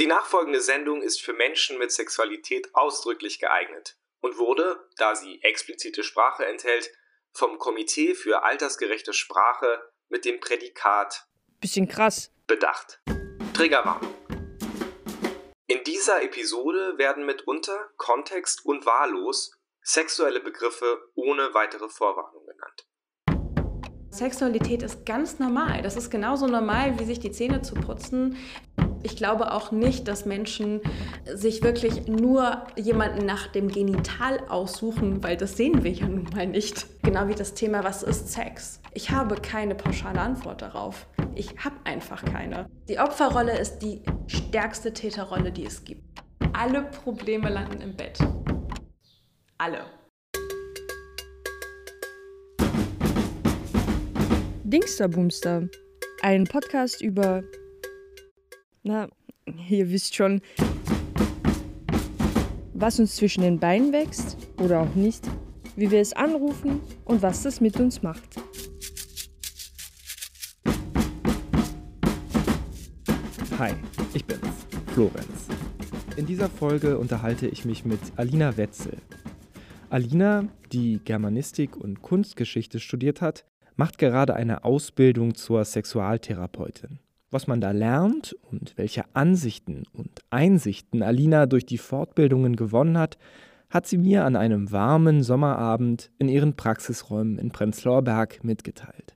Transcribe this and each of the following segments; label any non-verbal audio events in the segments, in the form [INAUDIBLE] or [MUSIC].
Die nachfolgende Sendung ist für Menschen mit Sexualität ausdrücklich geeignet und wurde, da sie explizite Sprache enthält, vom Komitee für altersgerechte Sprache mit dem Prädikat Bisschen krass bedacht. Triggerwarnung. In dieser Episode werden mitunter kontext- und wahllos sexuelle Begriffe ohne weitere Vorwarnung genannt. Sexualität ist ganz normal. Das ist genauso normal, wie sich die Zähne zu putzen. Ich glaube auch nicht, dass Menschen sich wirklich nur jemanden nach dem Genital aussuchen, weil das sehen wir ja nun mal nicht. Genau wie das Thema, was ist Sex? Ich habe keine pauschale Antwort darauf. Ich habe einfach keine. Die Opferrolle ist die stärkste Täterrolle, die es gibt. Alle Probleme landen im Bett. Alle. Dingster Boomster. Ein Podcast über. Na, ihr wisst schon. Was uns zwischen den Beinen wächst oder auch nicht, wie wir es anrufen und was das mit uns macht. Hi, ich bin's, Florenz. In dieser Folge unterhalte ich mich mit Alina Wetzel. Alina, die Germanistik und Kunstgeschichte studiert hat, macht gerade eine Ausbildung zur Sexualtherapeutin. Was man da lernt und welche Ansichten und Einsichten Alina durch die Fortbildungen gewonnen hat, hat sie mir an einem warmen Sommerabend in ihren Praxisräumen in Prenzlauer Berg mitgeteilt.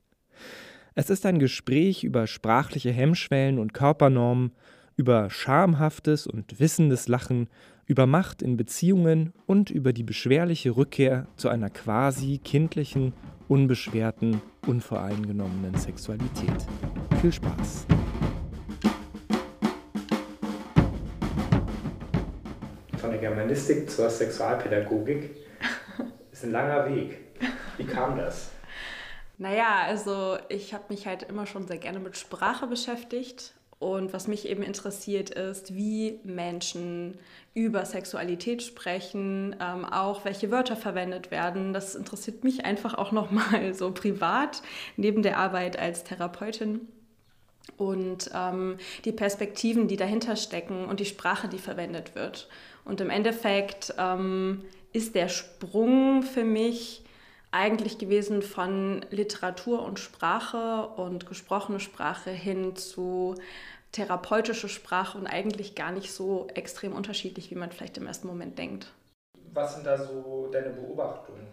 Es ist ein Gespräch über sprachliche Hemmschwellen und Körpernormen, über schamhaftes und wissendes Lachen, über Macht in Beziehungen und über die beschwerliche Rückkehr zu einer quasi kindlichen, unbeschwerten, unvoreingenommenen Sexualität. Viel Spaß! Der Germanistik zur Sexualpädagogik [LAUGHS] ist ein langer Weg. Wie kam das? Naja, also ich habe mich halt immer schon sehr gerne mit Sprache beschäftigt. Und was mich eben interessiert ist, wie Menschen über Sexualität sprechen, ähm, auch welche Wörter verwendet werden. Das interessiert mich einfach auch nochmal so privat, neben der Arbeit als Therapeutin. Und ähm, die Perspektiven, die dahinter stecken und die Sprache, die verwendet wird. Und im Endeffekt ähm, ist der Sprung für mich eigentlich gewesen von Literatur und Sprache und gesprochene Sprache hin zu therapeutische Sprache und eigentlich gar nicht so extrem unterschiedlich, wie man vielleicht im ersten Moment denkt. Was sind da so deine Beobachtungen?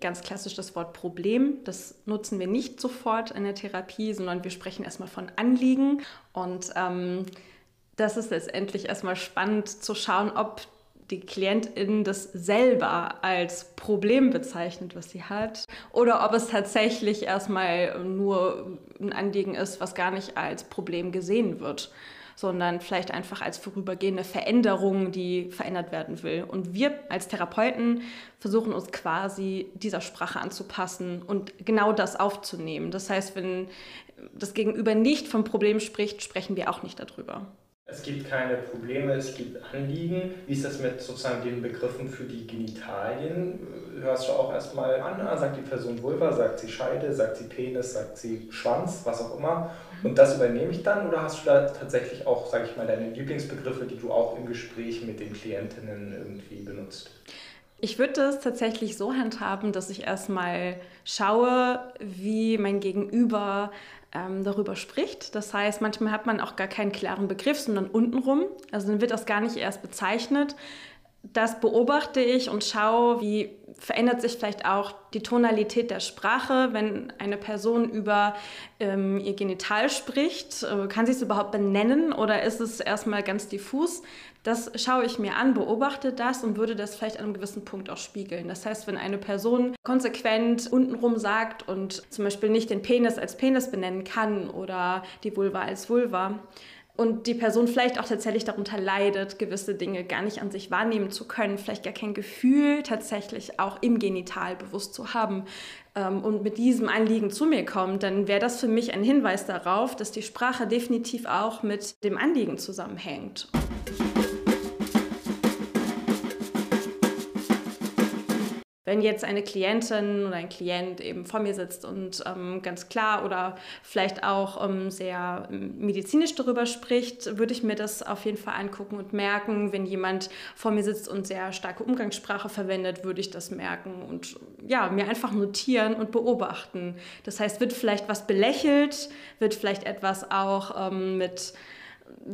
Ganz klassisch das Wort Problem. Das nutzen wir nicht sofort in der Therapie, sondern wir sprechen erstmal von Anliegen. Und ähm, das ist letztendlich erstmal spannend zu schauen, ob die Klientin das selber als Problem bezeichnet, was sie hat, oder ob es tatsächlich erstmal nur ein Anliegen ist, was gar nicht als Problem gesehen wird, sondern vielleicht einfach als vorübergehende Veränderung, die verändert werden will. Und wir als Therapeuten versuchen uns quasi dieser Sprache anzupassen und genau das aufzunehmen. Das heißt, wenn das Gegenüber nicht vom Problem spricht, sprechen wir auch nicht darüber. Es gibt keine Probleme, es gibt Anliegen. Wie ist das mit sozusagen den Begriffen für die Genitalien? Hörst du auch erstmal an, ah, sagt die Person Vulva, sagt sie Scheide, sagt sie Penis, sagt sie Schwanz, was auch immer. Und das übernehme ich dann oder hast du da tatsächlich auch, sage ich mal, deine Lieblingsbegriffe, die du auch im Gespräch mit den Klientinnen irgendwie benutzt? Ich würde es tatsächlich so handhaben, dass ich erstmal schaue, wie mein Gegenüber ähm, darüber spricht. Das heißt, manchmal hat man auch gar keinen klaren Begriff, sondern untenrum. Also dann wird das gar nicht erst bezeichnet. Das beobachte ich und schaue, wie verändert sich vielleicht auch die Tonalität der Sprache, wenn eine Person über ähm, ihr Genital spricht. Äh, kann sie es überhaupt benennen oder ist es erstmal ganz diffus? Das schaue ich mir an, beobachte das und würde das vielleicht an einem gewissen Punkt auch spiegeln. Das heißt, wenn eine Person konsequent untenrum sagt und zum Beispiel nicht den Penis als Penis benennen kann oder die Vulva als Vulva, und die Person vielleicht auch tatsächlich darunter leidet, gewisse Dinge gar nicht an sich wahrnehmen zu können, vielleicht gar kein Gefühl tatsächlich auch im Genital bewusst zu haben ähm, und mit diesem Anliegen zu mir kommt, dann wäre das für mich ein Hinweis darauf, dass die Sprache definitiv auch mit dem Anliegen zusammenhängt. Wenn jetzt eine Klientin oder ein Klient eben vor mir sitzt und ähm, ganz klar oder vielleicht auch ähm, sehr ähm, medizinisch darüber spricht, würde ich mir das auf jeden Fall angucken und merken. Wenn jemand vor mir sitzt und sehr starke Umgangssprache verwendet, würde ich das merken und ja, mir einfach notieren und beobachten. Das heißt, wird vielleicht was belächelt, wird vielleicht etwas auch ähm, mit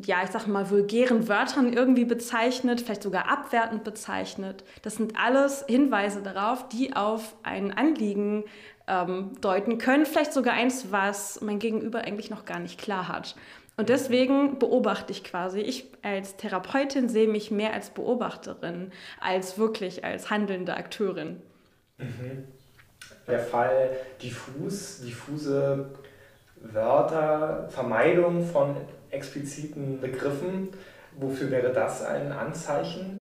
ja, ich sag mal, vulgären Wörtern irgendwie bezeichnet, vielleicht sogar abwertend bezeichnet. Das sind alles Hinweise darauf, die auf ein Anliegen ähm, deuten können, vielleicht sogar eins, was mein Gegenüber eigentlich noch gar nicht klar hat. Und deswegen beobachte ich quasi. Ich als Therapeutin sehe mich mehr als Beobachterin, als wirklich als handelnde Akteurin. Mhm. Der Fall diffus, diffuse Wörter, Vermeidung von expliziten Begriffen. Wofür wäre das ein Anzeichen?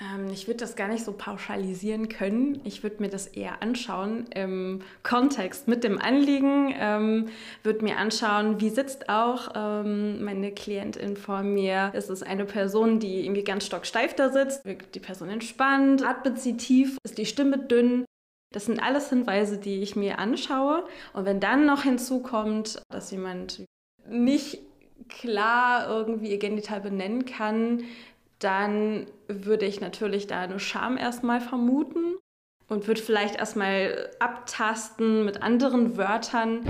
Ähm, ich würde das gar nicht so pauschalisieren können. Ich würde mir das eher anschauen im Kontext mit dem Anliegen, ähm, würde mir anschauen, wie sitzt auch ähm, meine Klientin vor mir. Ist es eine Person, die irgendwie ganz stocksteif da sitzt? Wirkt die Person entspannt? Atmet sie tief? Ist die Stimme dünn? Das sind alles Hinweise, die ich mir anschaue. Und wenn dann noch hinzukommt, dass jemand nicht klar irgendwie ihr Genital benennen kann, dann würde ich natürlich da eine Scham erstmal vermuten und würde vielleicht erstmal abtasten mit anderen Wörtern,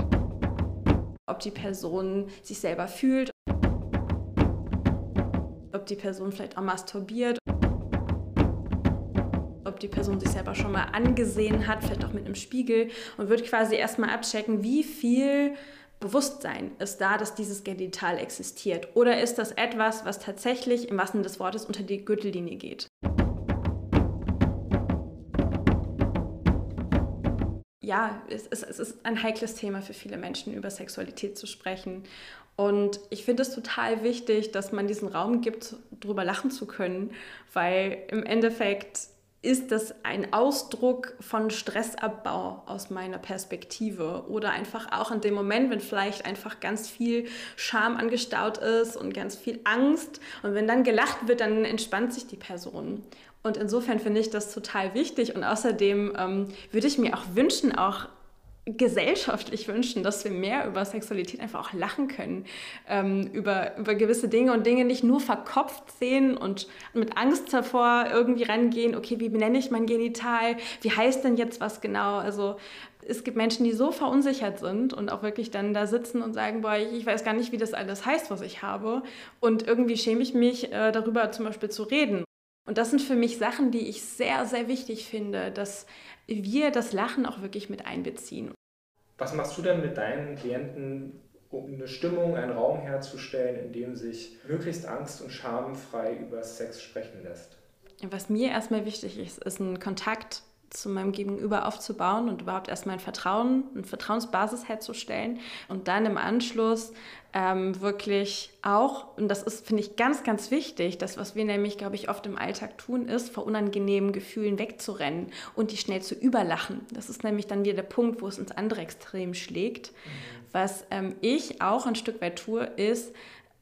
ob die Person sich selber fühlt, ob die Person vielleicht auch masturbiert, die Person sich selber schon mal angesehen hat, vielleicht auch mit einem Spiegel und würde quasi erstmal abchecken, wie viel Bewusstsein ist da, dass dieses Genital existiert? Oder ist das etwas, was tatsächlich im wahrsten des Wortes unter die Gürtellinie geht? Ja, es ist, es ist ein heikles Thema für viele Menschen, über Sexualität zu sprechen. Und ich finde es total wichtig, dass man diesen Raum gibt, darüber lachen zu können, weil im Endeffekt ist das ein Ausdruck von Stressabbau aus meiner Perspektive oder einfach auch in dem Moment, wenn vielleicht einfach ganz viel Scham angestaut ist und ganz viel Angst und wenn dann gelacht wird, dann entspannt sich die Person. Und insofern finde ich das total wichtig und außerdem ähm, würde ich mir auch wünschen, auch gesellschaftlich wünschen, dass wir mehr über Sexualität einfach auch lachen können, ähm, über, über gewisse Dinge und Dinge nicht nur verkopft sehen und mit Angst davor irgendwie rangehen, okay, wie benenne ich mein Genital, wie heißt denn jetzt was genau, also es gibt Menschen, die so verunsichert sind und auch wirklich dann da sitzen und sagen, boah, ich weiß gar nicht, wie das alles heißt, was ich habe und irgendwie schäme ich mich, äh, darüber zum Beispiel zu reden. Und das sind für mich Sachen, die ich sehr, sehr wichtig finde, dass wir das Lachen auch wirklich mit einbeziehen. Was machst du denn mit deinen Klienten, um eine Stimmung, einen Raum herzustellen, in dem sich möglichst angst- und schamfrei über Sex sprechen lässt? Was mir erstmal wichtig ist, ist ein Kontakt zu meinem Gegenüber aufzubauen und überhaupt erstmal ein Vertrauen, eine Vertrauensbasis herzustellen und dann im Anschluss ähm, wirklich auch, und das ist, finde ich, ganz, ganz wichtig, das, was wir nämlich, glaube ich, oft im Alltag tun, ist, vor unangenehmen Gefühlen wegzurennen und die schnell zu überlachen. Das ist nämlich dann wieder der Punkt, wo es ins andere Extrem schlägt. Mhm. Was ähm, ich auch ein Stück weit tue, ist,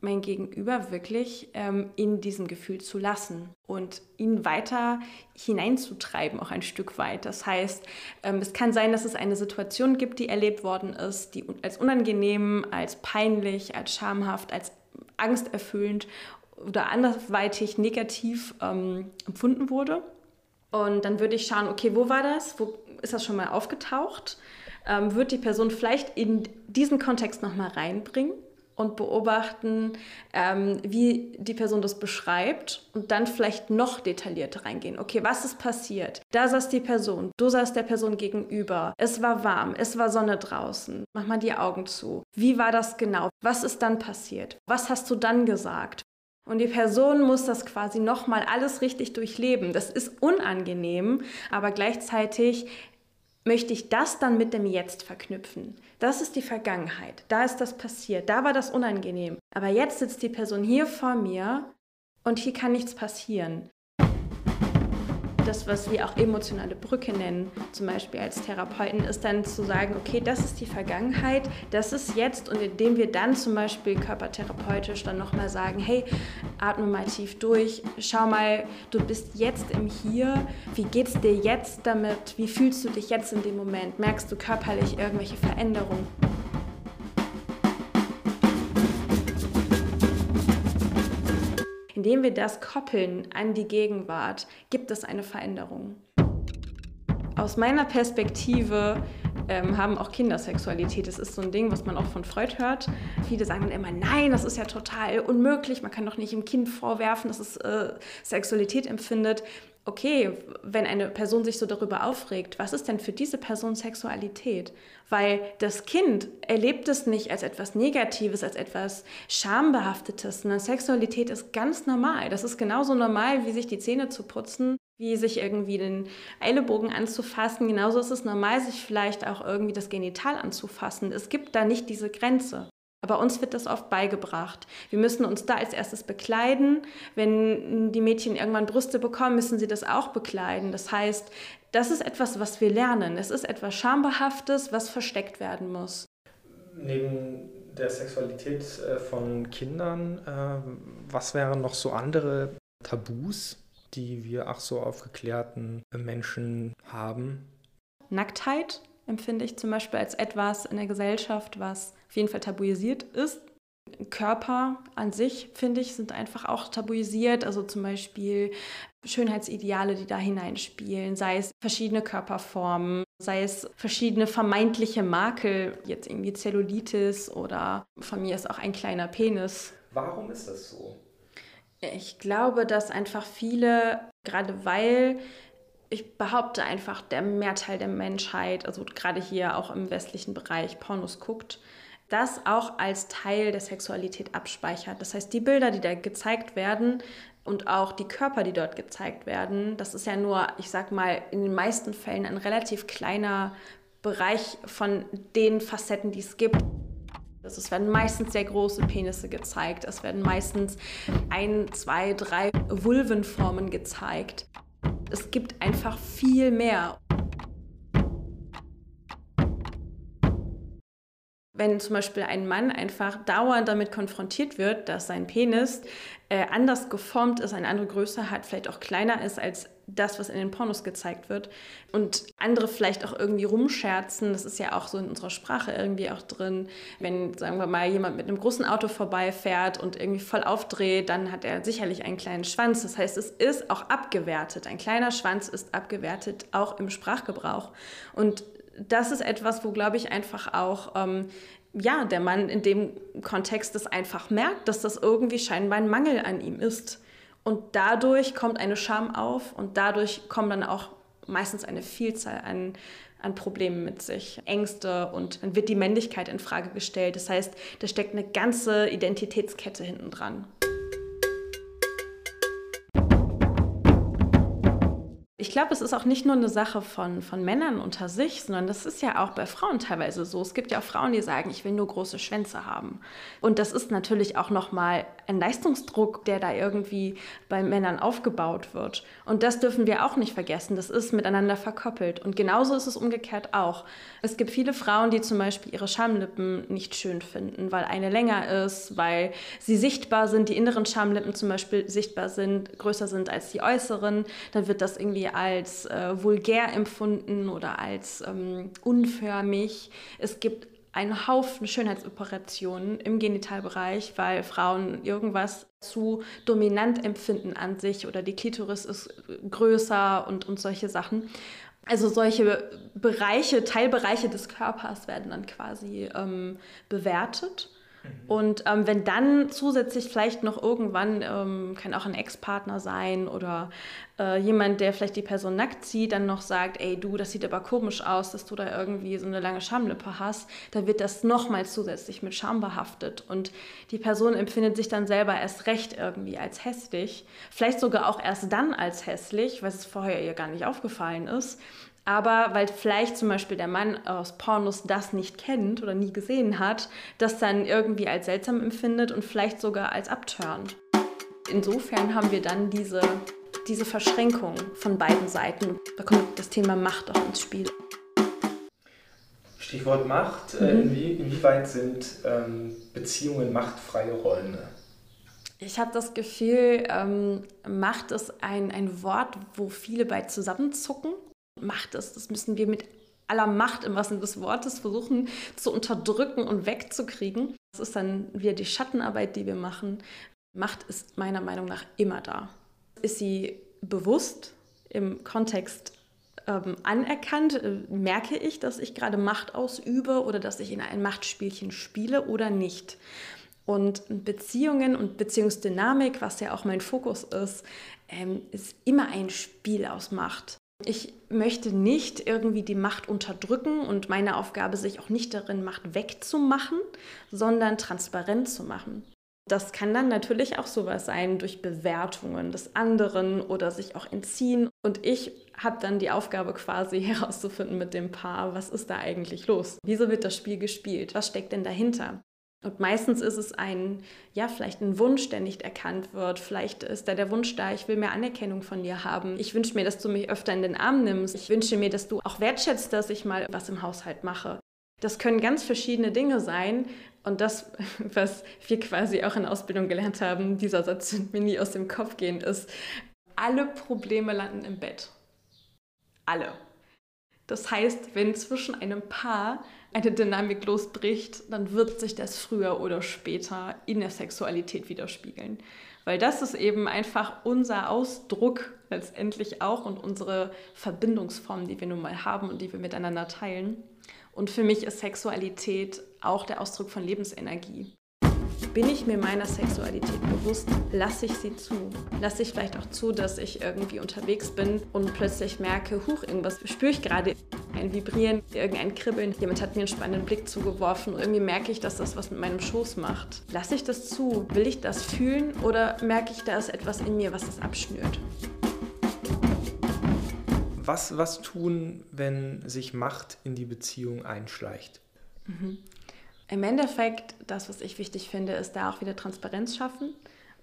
mein Gegenüber wirklich ähm, in diesem Gefühl zu lassen und ihn weiter hineinzutreiben, auch ein Stück weit. Das heißt, ähm, es kann sein, dass es eine Situation gibt, die erlebt worden ist, die als unangenehm, als peinlich, als schamhaft, als angsterfüllend oder anderweitig negativ ähm, empfunden wurde. Und dann würde ich schauen, okay, wo war das? Wo ist das schon mal aufgetaucht? Ähm, wird die Person vielleicht in diesen Kontext nochmal reinbringen? Und beobachten, ähm, wie die Person das beschreibt und dann vielleicht noch detaillierter reingehen. Okay, was ist passiert? Da saß die Person, du saß der Person gegenüber, es war warm, es war Sonne draußen, mach mal die Augen zu. Wie war das genau? Was ist dann passiert? Was hast du dann gesagt? Und die Person muss das quasi nochmal alles richtig durchleben. Das ist unangenehm, aber gleichzeitig möchte ich das dann mit dem Jetzt verknüpfen. Das ist die Vergangenheit. Da ist das passiert. Da war das unangenehm. Aber jetzt sitzt die Person hier vor mir und hier kann nichts passieren. Das, was wir auch emotionale Brücke nennen, zum Beispiel als Therapeuten, ist dann zu sagen, okay, das ist die Vergangenheit, das ist jetzt. Und indem wir dann zum Beispiel körpertherapeutisch dann nochmal sagen, hey, atme mal tief durch, schau mal, du bist jetzt im Hier, wie geht's dir jetzt damit, wie fühlst du dich jetzt in dem Moment, merkst du körperlich irgendwelche Veränderungen? Indem wir das koppeln an die Gegenwart, gibt es eine Veränderung. Aus meiner Perspektive ähm, haben auch Kinder Sexualität. Das ist so ein Ding, was man auch von Freud hört. Viele sagen dann immer, nein, das ist ja total unmöglich. Man kann doch nicht dem Kind vorwerfen, dass es äh, Sexualität empfindet okay, wenn eine Person sich so darüber aufregt, was ist denn für diese Person Sexualität? Weil das Kind erlebt es nicht als etwas Negatives, als etwas Schambehaftetes, sondern Sexualität ist ganz normal. Das ist genauso normal, wie sich die Zähne zu putzen, wie sich irgendwie den Eilebogen anzufassen. Genauso ist es normal, sich vielleicht auch irgendwie das Genital anzufassen. Es gibt da nicht diese Grenze. Aber uns wird das oft beigebracht. Wir müssen uns da als erstes bekleiden. Wenn die Mädchen irgendwann Brüste bekommen, müssen sie das auch bekleiden. Das heißt, das ist etwas, was wir lernen. Es ist etwas Schambehaftes, was versteckt werden muss. Neben der Sexualität äh, von Kindern, äh, was wären noch so andere Tabus, die wir ach so aufgeklärten Menschen haben? Nacktheit empfinde ich zum Beispiel als etwas in der Gesellschaft, was auf jeden Fall tabuisiert ist. Körper an sich, finde ich, sind einfach auch tabuisiert. Also zum Beispiel Schönheitsideale, die da hineinspielen, sei es verschiedene Körperformen, sei es verschiedene vermeintliche Makel, jetzt irgendwie Zellulitis oder von mir ist auch ein kleiner Penis. Warum ist das so? Ich glaube, dass einfach viele, gerade weil ich behaupte einfach, der Mehrteil der Menschheit, also gerade hier auch im westlichen Bereich, Pornos guckt, das auch als Teil der Sexualität abspeichert. Das heißt, die Bilder, die da gezeigt werden und auch die Körper, die dort gezeigt werden, das ist ja nur, ich sag mal, in den meisten Fällen ein relativ kleiner Bereich von den Facetten, die es gibt. Also es werden meistens sehr große Penisse gezeigt. Es werden meistens ein, zwei, drei Vulvenformen gezeigt. Es gibt einfach viel mehr. wenn zum Beispiel ein Mann einfach dauernd damit konfrontiert wird, dass sein Penis äh, anders geformt ist, eine andere Größe hat, vielleicht auch kleiner ist als das, was in den Pornos gezeigt wird und andere vielleicht auch irgendwie rumscherzen, das ist ja auch so in unserer Sprache irgendwie auch drin, wenn, sagen wir mal, jemand mit einem großen Auto vorbeifährt und irgendwie voll aufdreht, dann hat er sicherlich einen kleinen Schwanz. Das heißt, es ist auch abgewertet. Ein kleiner Schwanz ist abgewertet, auch im Sprachgebrauch. Und das ist etwas, wo, glaube ich, einfach auch ähm, ja, der Mann in dem Kontext es einfach merkt, dass das irgendwie scheinbar ein Mangel an ihm ist. Und dadurch kommt eine Scham auf und dadurch kommt dann auch meistens eine Vielzahl an, an Problemen mit sich, Ängste und dann wird die Männlichkeit in Frage gestellt. Das heißt, da steckt eine ganze Identitätskette hinten dran. Ich glaube, es ist auch nicht nur eine Sache von, von Männern unter sich, sondern das ist ja auch bei Frauen teilweise so. Es gibt ja auch Frauen, die sagen, ich will nur große Schwänze haben. Und das ist natürlich auch nochmal ein Leistungsdruck, der da irgendwie bei Männern aufgebaut wird. Und das dürfen wir auch nicht vergessen. Das ist miteinander verkoppelt. Und genauso ist es umgekehrt auch. Es gibt viele Frauen, die zum Beispiel ihre Schamlippen nicht schön finden, weil eine länger ist, weil sie sichtbar sind, die inneren Schamlippen zum Beispiel sichtbar sind, größer sind als die äußeren. Dann wird das irgendwie als äh, vulgär empfunden oder als ähm, unförmig. Es gibt einen Haufen Schönheitsoperationen im Genitalbereich, weil Frauen irgendwas zu dominant empfinden an sich oder die Klitoris ist größer und, und solche Sachen. Also solche Bereiche, Teilbereiche des Körpers werden dann quasi ähm, bewertet. Mhm. Und ähm, wenn dann zusätzlich vielleicht noch irgendwann, ähm, kann auch ein Ex-Partner sein oder äh, jemand, der vielleicht die Person nackt sieht, dann noch sagt, ey du, das sieht aber komisch aus, dass du da irgendwie so eine lange Schamlippe hast, dann wird das nochmal zusätzlich mit Scham behaftet. Und die Person empfindet sich dann selber erst recht irgendwie als hässlich. Vielleicht sogar auch erst dann als hässlich, weil es vorher ihr gar nicht aufgefallen ist. Aber weil vielleicht zum Beispiel der Mann aus Pornos das nicht kennt oder nie gesehen hat, das dann irgendwie als seltsam empfindet und vielleicht sogar als abturnt. Insofern haben wir dann diese, diese Verschränkung von beiden Seiten. Da kommt das Thema Macht auch ins Spiel. Stichwort Macht. Äh, mhm. Inwie inwieweit sind ähm, Beziehungen machtfreie Räume? Ich habe das Gefühl, ähm, Macht ist ein, ein Wort, wo viele bei zusammenzucken. Macht ist, das müssen wir mit aller Macht im wahrsten des Wortes versuchen zu unterdrücken und wegzukriegen. Das ist dann wieder die Schattenarbeit, die wir machen. Macht ist meiner Meinung nach immer da. Ist sie bewusst im Kontext ähm, anerkannt? Äh, merke ich, dass ich gerade Macht ausübe oder dass ich in ein Machtspielchen spiele oder nicht? Und Beziehungen und Beziehungsdynamik, was ja auch mein Fokus ist, ähm, ist immer ein Spiel aus Macht. Ich möchte nicht irgendwie die Macht unterdrücken und meine Aufgabe sich auch nicht darin, Macht wegzumachen, sondern transparent zu machen. Das kann dann natürlich auch sowas sein durch Bewertungen des anderen oder sich auch entziehen. Und ich habe dann die Aufgabe quasi [LAUGHS] herauszufinden mit dem Paar, was ist da eigentlich los? Wieso wird das Spiel gespielt? Was steckt denn dahinter? Und meistens ist es ein, ja, vielleicht ein Wunsch, der nicht erkannt wird. Vielleicht ist da der Wunsch da, ich will mehr Anerkennung von dir haben. Ich wünsche mir, dass du mich öfter in den Arm nimmst. Ich wünsche mir, dass du auch wertschätzt, dass ich mal was im Haushalt mache. Das können ganz verschiedene Dinge sein. Und das, [LAUGHS] was wir quasi auch in Ausbildung gelernt haben, dieser Satz wird mir nie aus dem Kopf gehen, ist, alle Probleme landen im Bett. Alle. Das heißt, wenn zwischen einem Paar eine Dynamik losbricht, dann wird sich das früher oder später in der Sexualität widerspiegeln. Weil das ist eben einfach unser Ausdruck letztendlich auch und unsere Verbindungsform, die wir nun mal haben und die wir miteinander teilen. Und für mich ist Sexualität auch der Ausdruck von Lebensenergie. Bin ich mir meiner Sexualität bewusst? Lasse ich sie zu? Lasse ich vielleicht auch zu, dass ich irgendwie unterwegs bin und plötzlich merke, huch, irgendwas spüre ich gerade. Ein Vibrieren, irgendein Kribbeln. Jemand hat mir einen spannenden Blick zugeworfen. Und irgendwie merke ich, dass das was mit meinem Schoß macht. Lasse ich das zu? Will ich das fühlen? Oder merke ich, da ist etwas in mir, was das abschnürt? Was, was tun, wenn sich Macht in die Beziehung einschleicht? Mhm. Im Endeffekt, das, was ich wichtig finde, ist da auch wieder Transparenz schaffen.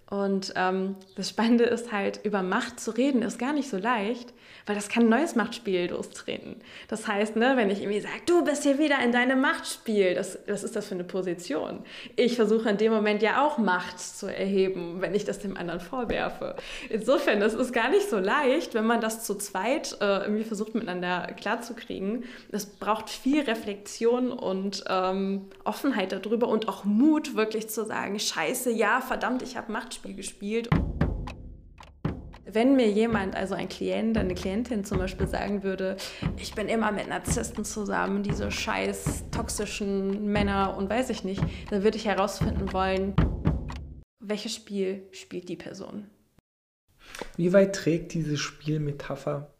Und ähm, das Spannende ist halt, über Macht zu reden, ist gar nicht so leicht, weil das kann ein neues Machtspiel lostreten. Das heißt, ne, wenn ich irgendwie sage, du bist hier wieder in deinem Machtspiel, das, was ist das für eine Position? Ich versuche in dem Moment ja auch Macht zu erheben, wenn ich das dem anderen vorwerfe. Insofern, das ist gar nicht so leicht, wenn man das zu zweit äh, irgendwie versucht miteinander klarzukriegen. Es braucht viel Reflexion und ähm, Offenheit darüber und auch Mut, wirklich zu sagen, scheiße, ja, verdammt, ich habe Machtspiel gespielt wenn mir jemand, also ein Klient, eine Klientin zum Beispiel sagen würde, ich bin immer mit Narzissten zusammen, diese scheiß toxischen Männer und weiß ich nicht, dann würde ich herausfinden wollen, welches Spiel spielt die Person. Wie weit trägt diese Spielmetapher?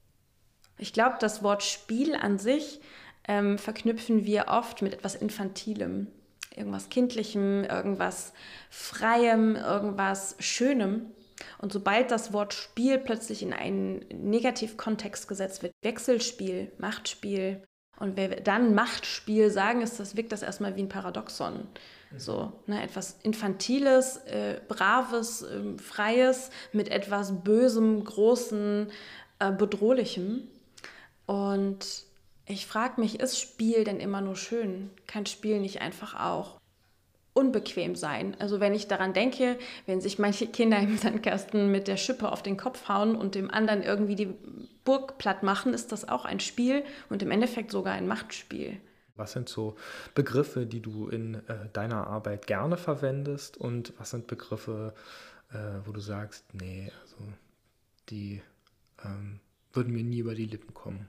Ich glaube, das Wort Spiel an sich ähm, verknüpfen wir oft mit etwas Infantilem, irgendwas Kindlichem, irgendwas Freiem, irgendwas Schönem. Und sobald das Wort Spiel plötzlich in einen Negativkontext gesetzt wird, Wechselspiel, Machtspiel, und wenn wir dann Machtspiel sagen, ist das, wirkt das erstmal wie ein Paradoxon. Mhm. So, ne, etwas Infantiles, äh, Braves, äh, Freies mit etwas Bösem, Großen, äh, Bedrohlichem. Und ich frage mich, ist Spiel denn immer nur schön? Kann Spiel nicht einfach auch unbequem sein. Also wenn ich daran denke, wenn sich manche Kinder im Sandkasten mit der Schippe auf den Kopf hauen und dem anderen irgendwie die Burg platt machen, ist das auch ein Spiel und im Endeffekt sogar ein Machtspiel. Was sind so Begriffe, die du in äh, deiner Arbeit gerne verwendest und was sind Begriffe, äh, wo du sagst, nee, also die ähm, würden mir nie über die Lippen kommen?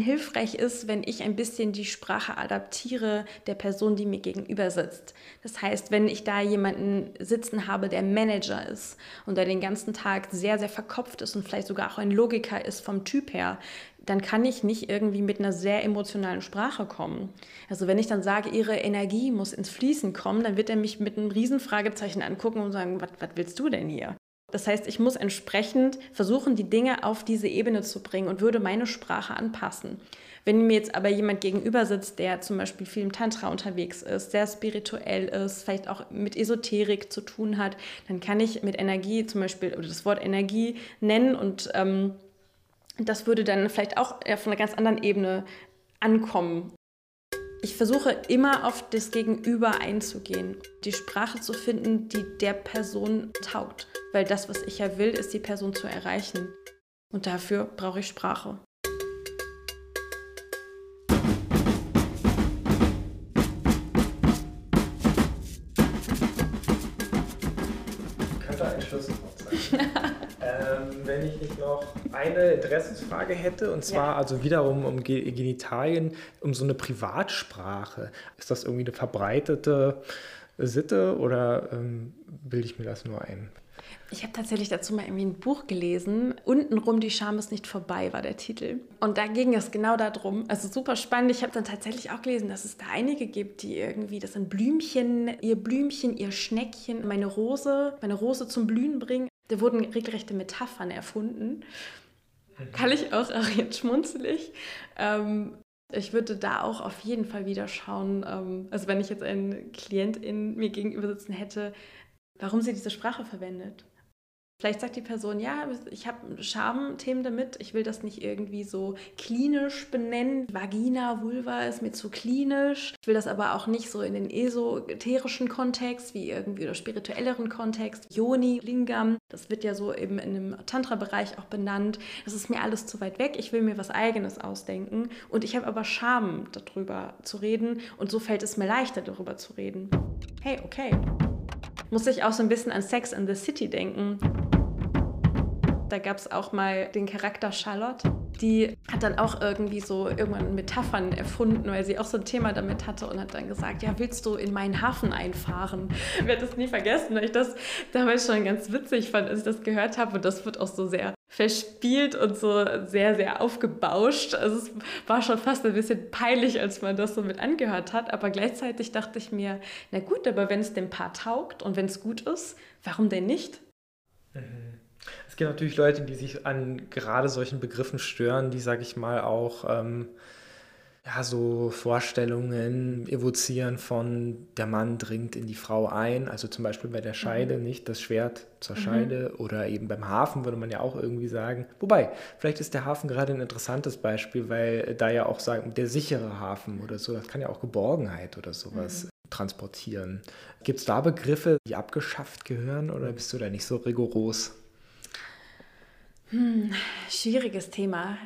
Hilfreich ist, wenn ich ein bisschen die Sprache adaptiere der Person, die mir gegenüber sitzt. Das heißt, wenn ich da jemanden sitzen habe, der Manager ist und der den ganzen Tag sehr, sehr verkopft ist und vielleicht sogar auch ein Logiker ist vom Typ her, dann kann ich nicht irgendwie mit einer sehr emotionalen Sprache kommen. Also wenn ich dann sage, ihre Energie muss ins Fließen kommen, dann wird er mich mit einem Riesenfragezeichen angucken und sagen, was willst du denn hier? Das heißt, ich muss entsprechend versuchen, die Dinge auf diese Ebene zu bringen und würde meine Sprache anpassen. Wenn mir jetzt aber jemand gegenüber sitzt, der zum Beispiel viel im Tantra unterwegs ist, sehr spirituell ist, vielleicht auch mit Esoterik zu tun hat, dann kann ich mit Energie zum Beispiel oder das Wort Energie nennen und ähm, das würde dann vielleicht auch auf einer ganz anderen Ebene ankommen. Ich versuche immer auf das Gegenüber einzugehen, die Sprache zu finden, die der Person taugt. Weil das, was ich ja will, ist die Person zu erreichen. Und dafür brauche ich Sprache. Eine Interessensfrage hätte, und zwar ja. also wiederum um Genitalien, um so eine Privatsprache. Ist das irgendwie eine verbreitete Sitte oder ähm, bilde ich mir das nur ein? Ich habe tatsächlich dazu mal irgendwie ein Buch gelesen. Untenrum die Scham ist nicht vorbei war der Titel. Und da ging es genau darum. Also super spannend. Ich habe dann tatsächlich auch gelesen, dass es da einige gibt, die irgendwie das ein Blümchen, ihr Blümchen, ihr Schneckchen, meine Rose, meine Rose zum Blühen bringen. Da wurden regelrechte Metaphern erfunden. Kann ich auch, auch jetzt schmunzelig. Ähm, ich würde da auch auf jeden Fall wieder schauen, ähm, also wenn ich jetzt einen Klient in mir gegenüber sitzen hätte, warum sie diese Sprache verwendet. Vielleicht sagt die Person, ja, ich habe Schamthemen damit, ich will das nicht irgendwie so klinisch benennen. Vagina, Vulva ist mir zu klinisch. Ich will das aber auch nicht so in den esoterischen Kontext, wie irgendwie oder spirituelleren Kontext. Yoni, Lingam, das wird ja so eben in dem Tantra-Bereich auch benannt. Das ist mir alles zu weit weg, ich will mir was Eigenes ausdenken. Und ich habe aber Scham, darüber zu reden. Und so fällt es mir leichter, darüber zu reden. Hey, okay muss ich auch so ein bisschen an Sex in the City denken. Da gab es auch mal den Charakter Charlotte. Die hat dann auch irgendwie so irgendwann Metaphern erfunden, weil sie auch so ein Thema damit hatte und hat dann gesagt, ja, willst du in meinen Hafen einfahren? Ich werde das nie vergessen, weil ich das damals schon ganz witzig fand, als ich das gehört habe. Und das wird auch so sehr verspielt und so sehr, sehr aufgebauscht. Also es war schon fast ein bisschen peinlich, als man das so mit angehört hat. Aber gleichzeitig dachte ich mir, na gut, aber wenn es dem Paar taugt und wenn es gut ist, warum denn nicht? Mhm. Es gibt natürlich Leute, die sich an gerade solchen Begriffen stören, die, sage ich mal, auch ähm, ja, so Vorstellungen evozieren von der Mann dringt in die Frau ein, also zum Beispiel bei der Scheide, mhm. nicht das Schwert zur mhm. Scheide mhm. oder eben beim Hafen würde man ja auch irgendwie sagen. Wobei, vielleicht ist der Hafen gerade ein interessantes Beispiel, weil da ja auch sagen, der sichere Hafen oder so, das kann ja auch Geborgenheit oder sowas mhm. transportieren. Gibt es da Begriffe, die abgeschafft gehören oder bist du da nicht so rigoros? Hm, schwieriges Thema.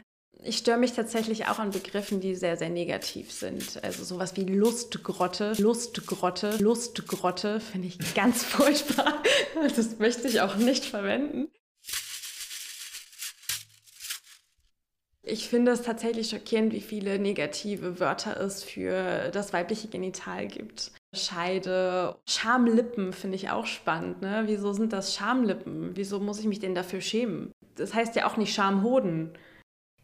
Ich störe mich tatsächlich auch an Begriffen, die sehr, sehr negativ sind. Also sowas wie Lustgrotte, Lustgrotte, Lustgrotte finde ich [LAUGHS] ganz furchtbar. Das möchte ich auch nicht verwenden. Ich finde es tatsächlich schockierend, wie viele negative Wörter es für das weibliche Genital gibt. Scheide, Schamlippen finde ich auch spannend. Ne? Wieso sind das Schamlippen? Wieso muss ich mich denn dafür schämen? Das heißt ja auch nicht Schamhoden.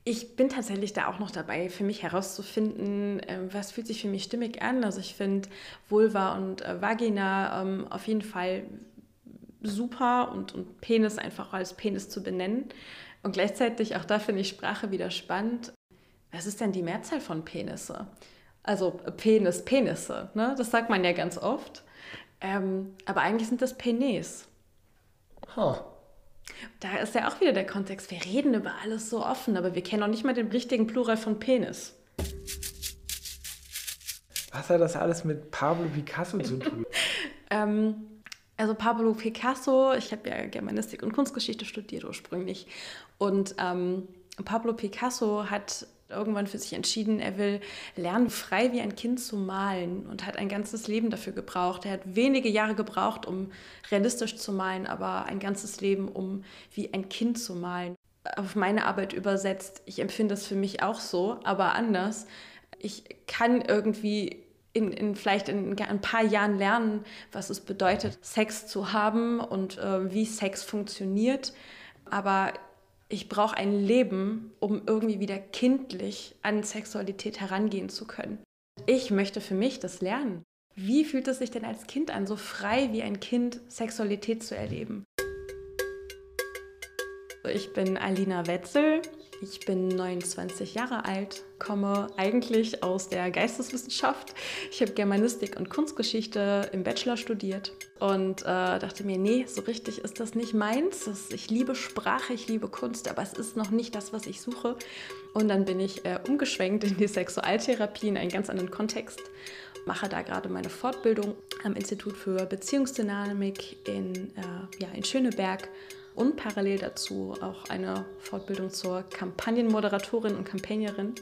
Ich bin tatsächlich da auch noch dabei, für mich herauszufinden, ähm, was fühlt sich für mich stimmig an. Also ich finde Vulva und äh, Vagina ähm, auf jeden Fall super und, und Penis einfach als Penis zu benennen. Und gleichzeitig, auch da finde ich Sprache wieder spannend. Was ist denn die Mehrzahl von Penisse? Also Penis, Penisse, ne? das sagt man ja ganz oft. Ähm, aber eigentlich sind das Penis. Huh. Da ist ja auch wieder der Kontext. Wir reden über alles so offen, aber wir kennen auch nicht mal den richtigen Plural von Penis. Was hat das alles mit Pablo Picasso zu tun? [LAUGHS] ähm, also Pablo Picasso, ich habe ja Germanistik und Kunstgeschichte studiert ursprünglich. Und ähm, Pablo Picasso hat irgendwann für sich entschieden, er will lernen, frei wie ein Kind zu malen und hat ein ganzes Leben dafür gebraucht. Er hat wenige Jahre gebraucht, um realistisch zu malen, aber ein ganzes Leben, um wie ein Kind zu malen. Auf meine Arbeit übersetzt, ich empfinde das für mich auch so, aber anders. Ich kann irgendwie in, in, vielleicht in ein paar Jahren lernen, was es bedeutet, Sex zu haben und äh, wie Sex funktioniert. Aber ich brauche ein Leben, um irgendwie wieder kindlich an Sexualität herangehen zu können. Ich möchte für mich das lernen. Wie fühlt es sich denn als Kind an, so frei wie ein Kind Sexualität zu erleben? Ich bin Alina Wetzel. Ich bin 29 Jahre alt, komme eigentlich aus der Geisteswissenschaft. Ich habe Germanistik und Kunstgeschichte im Bachelor studiert und äh, dachte mir, nee, so richtig ist das nicht meins. Ich liebe Sprache, ich liebe Kunst, aber es ist noch nicht das, was ich suche. Und dann bin ich äh, umgeschwenkt in die Sexualtherapie in einen ganz anderen Kontext mache da gerade meine Fortbildung am Institut für Beziehungsdynamik in, äh, ja, in Schöneberg und parallel dazu auch eine Fortbildung zur Kampagnenmoderatorin und Campagnerin,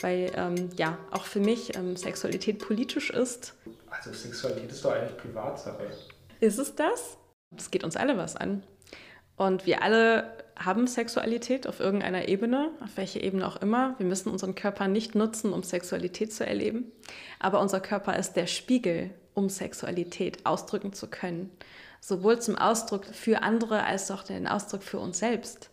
weil ähm, ja auch für mich ähm, Sexualität politisch ist. Also Sexualität ist doch eigentlich Privatsache. Ist es das? Es geht uns alle was an. Und wir alle haben Sexualität auf irgendeiner Ebene, auf welcher Ebene auch immer. Wir müssen unseren Körper nicht nutzen, um Sexualität zu erleben. Aber unser Körper ist der Spiegel, um Sexualität ausdrücken zu können. Sowohl zum Ausdruck für andere als auch den Ausdruck für uns selbst.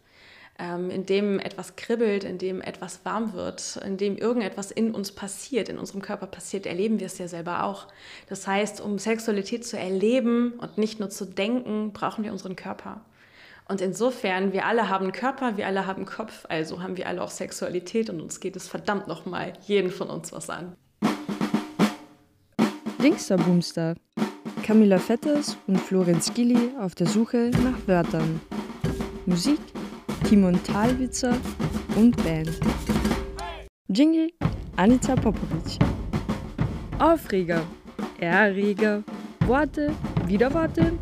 Ähm, in etwas kribbelt, in dem etwas warm wird, in dem irgendetwas in uns passiert, in unserem Körper passiert, erleben wir es ja selber auch. Das heißt, um Sexualität zu erleben und nicht nur zu denken, brauchen wir unseren Körper. Und insofern, wir alle haben Körper, wir alle haben Kopf, also haben wir alle auch Sexualität und uns geht es verdammt nochmal jeden von uns was an. Dingster Boomster. Camilla Vetters und Florenz Gilli auf der Suche nach Wörtern. Musik Timon Talwitzer und Band. Jingle Anita Popovic. Aufreger, Erreger, Worte, wieder Worte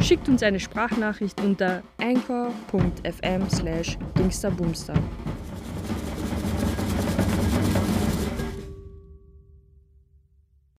schickt uns eine Sprachnachricht unter anchor.fm slash dingsterboomster.